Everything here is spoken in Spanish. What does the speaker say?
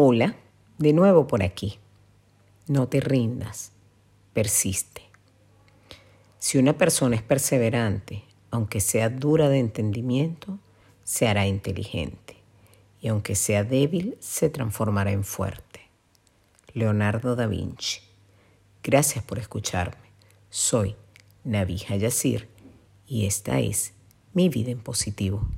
Hola, de nuevo por aquí. No te rindas, persiste. Si una persona es perseverante, aunque sea dura de entendimiento, se hará inteligente, y aunque sea débil, se transformará en fuerte. Leonardo da Vinci. Gracias por escucharme. Soy Navija Yacir y esta es Mi Vida en Positivo.